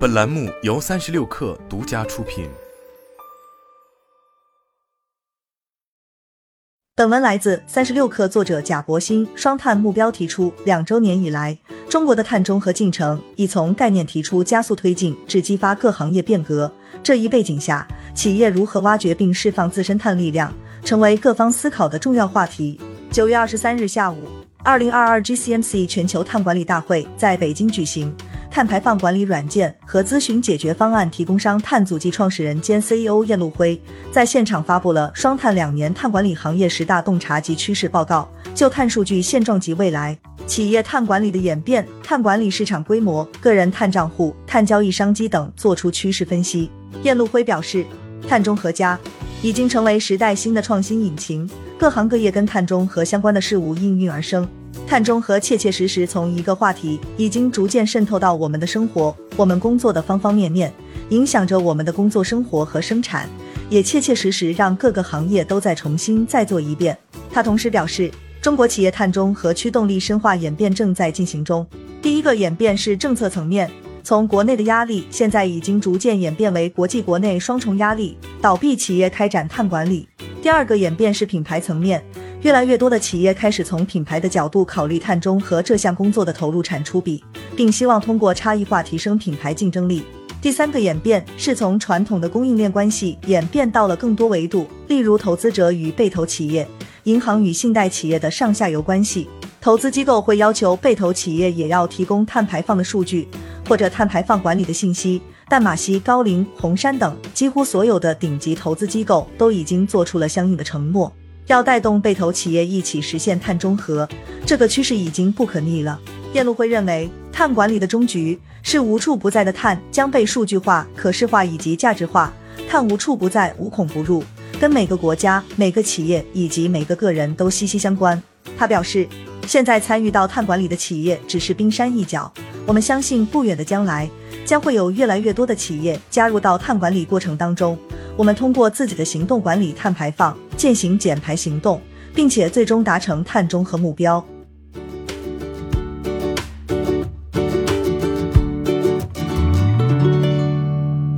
本栏目由三十六氪独家出品。本文来自三十六氪，作者贾博鑫。双碳目标提出两周年以来，中国的碳中和进程已从概念提出加速推进，至激发各行业变革。这一背景下，企业如何挖掘并释放自身碳力量，成为各方思考的重要话题。九月二十三日下午，二零二二 GCMC 全球碳管理大会在北京举行。碳排放管理软件和咨询解决方案提供商碳足迹创始人兼 CEO 燕路辉在现场发布了《双碳两年碳管理行业十大洞察及趋势报告》，就碳数据现状及未来、企业碳管理的演变、碳管理市场规模、个人碳账户、碳交易商机等作出趋势分析。燕路辉表示，碳中和加已经成为时代新的创新引擎，各行各业跟碳中和相关的事物应运而生。碳中和切切实实从一个话题，已经逐渐渗透到我们的生活，我们工作的方方面面，影响着我们的工作生活和生产，也切切实实让各个行业都在重新再做一遍。他同时表示，中国企业碳中和驱动力深化演变正在进行中。第一个演变是政策层面，从国内的压力，现在已经逐渐演变为国际国内双重压力，倒闭企业开展碳管理。第二个演变是品牌层面。越来越多的企业开始从品牌的角度考虑碳中和这项工作的投入产出比，并希望通过差异化提升品牌竞争力。第三个演变是从传统的供应链关系演变到了更多维度，例如投资者与被投企业、银行与信贷企业的上下游关系。投资机构会要求被投企业也要提供碳排放的数据或者碳排放管理的信息。淡马锡、高瓴、红杉等几乎所有的顶级投资机构都已经做出了相应的承诺。要带动被投企业一起实现碳中和，这个趋势已经不可逆了。晏路辉认为，碳管理的终局是无处不在的碳将被数据化、可视化以及价值化，碳无处不在、无孔不入，跟每个国家、每个企业以及每个个人都息息相关。他表示，现在参与到碳管理的企业只是冰山一角，我们相信不远的将来将会有越来越多的企业加入到碳管理过程当中。我们通过自己的行动管理碳排放，践行减排行动，并且最终达成碳中和目标。